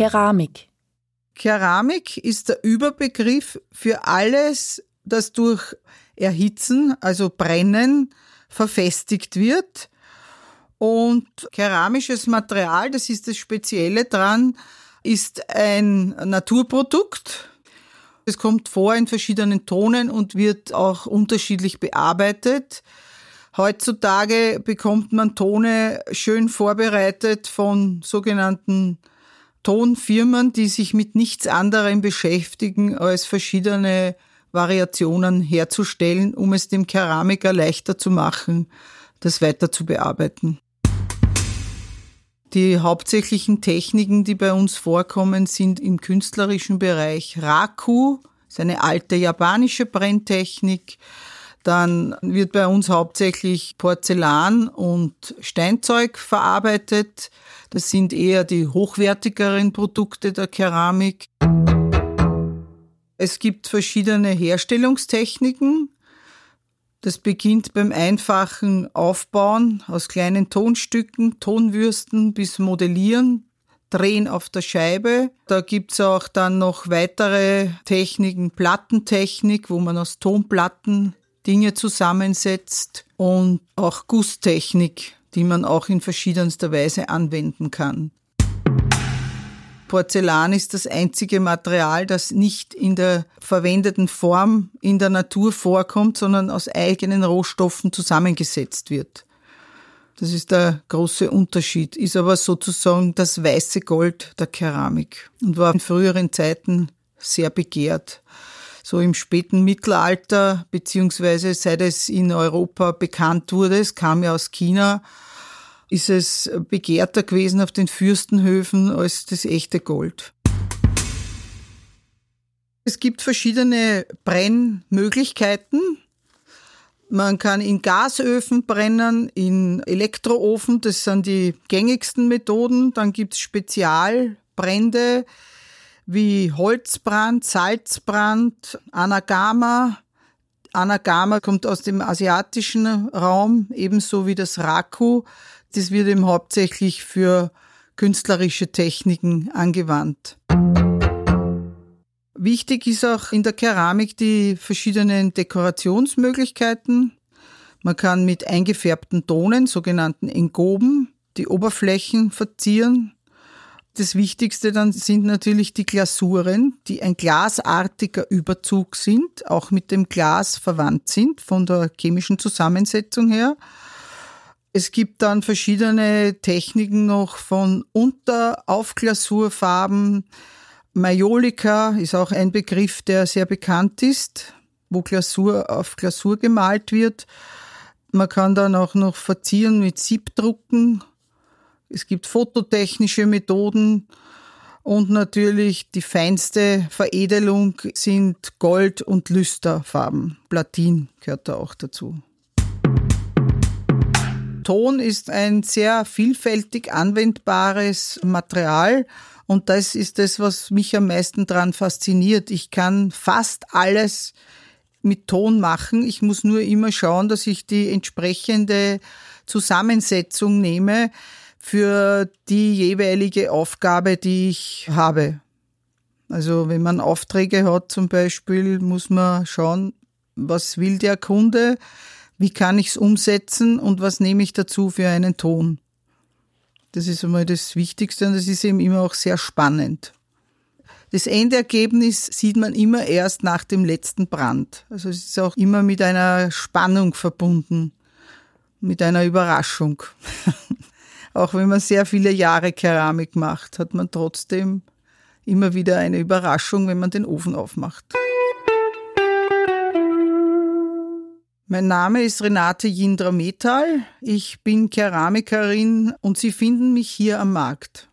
Keramik. Keramik ist der Überbegriff für alles, das durch Erhitzen, also Brennen, verfestigt wird. Und keramisches Material, das ist das Spezielle dran, ist ein Naturprodukt. Es kommt vor in verschiedenen Tonen und wird auch unterschiedlich bearbeitet. Heutzutage bekommt man Tone schön vorbereitet von sogenannten Tonfirmen, die sich mit nichts anderem beschäftigen, als verschiedene Variationen herzustellen, um es dem Keramiker leichter zu machen, das weiter zu bearbeiten. Die hauptsächlichen Techniken, die bei uns vorkommen, sind im künstlerischen Bereich Raku, ist eine alte japanische Brenntechnik. Dann wird bei uns hauptsächlich Porzellan und Steinzeug verarbeitet. Das sind eher die hochwertigeren Produkte der Keramik. Es gibt verschiedene Herstellungstechniken. Das beginnt beim einfachen Aufbauen aus kleinen Tonstücken, Tonwürsten bis Modellieren, Drehen auf der Scheibe. Da gibt's auch dann noch weitere Techniken, Plattentechnik, wo man aus Tonplatten Dinge zusammensetzt und auch Gusstechnik, die man auch in verschiedenster Weise anwenden kann. Porzellan ist das einzige Material, das nicht in der verwendeten Form in der Natur vorkommt, sondern aus eigenen Rohstoffen zusammengesetzt wird. Das ist der große Unterschied, ist aber sozusagen das weiße Gold der Keramik und war in früheren Zeiten sehr begehrt. So im späten Mittelalter, beziehungsweise seit es in Europa bekannt wurde, es kam ja aus China, ist es begehrter gewesen auf den Fürstenhöfen als das echte Gold. Es gibt verschiedene Brennmöglichkeiten. Man kann in Gasöfen brennen, in Elektroofen, das sind die gängigsten Methoden. Dann gibt es Spezialbrände wie Holzbrand, Salzbrand, Anagama. Anagama kommt aus dem asiatischen Raum, ebenso wie das Raku. Das wird eben hauptsächlich für künstlerische Techniken angewandt. Wichtig ist auch in der Keramik die verschiedenen Dekorationsmöglichkeiten. Man kann mit eingefärbten Tonen, sogenannten Engoben, die Oberflächen verzieren. Das Wichtigste dann sind natürlich die Glasuren, die ein glasartiger Überzug sind, auch mit dem Glas verwandt sind von der chemischen Zusammensetzung her. Es gibt dann verschiedene Techniken noch von Unteraufglasurfarben. Majolika ist auch ein Begriff, der sehr bekannt ist, wo Glasur auf Glasur gemalt wird. Man kann dann auch noch verzieren mit Siebdrucken. Es gibt fototechnische Methoden und natürlich die feinste Veredelung sind Gold- und Lüsterfarben. Platin gehört da auch dazu. Ton ist ein sehr vielfältig anwendbares Material und das ist das, was mich am meisten daran fasziniert. Ich kann fast alles mit Ton machen. Ich muss nur immer schauen, dass ich die entsprechende Zusammensetzung nehme für die jeweilige Aufgabe, die ich habe. Also wenn man Aufträge hat zum Beispiel, muss man schauen, was will der Kunde, wie kann ich es umsetzen und was nehme ich dazu für einen Ton. Das ist einmal das Wichtigste und das ist eben immer auch sehr spannend. Das Endergebnis sieht man immer erst nach dem letzten Brand. Also es ist auch immer mit einer Spannung verbunden, mit einer Überraschung. auch wenn man sehr viele Jahre Keramik macht, hat man trotzdem immer wieder eine Überraschung, wenn man den Ofen aufmacht. Mein Name ist Renate Jindra Metal. Ich bin Keramikerin und Sie finden mich hier am Markt.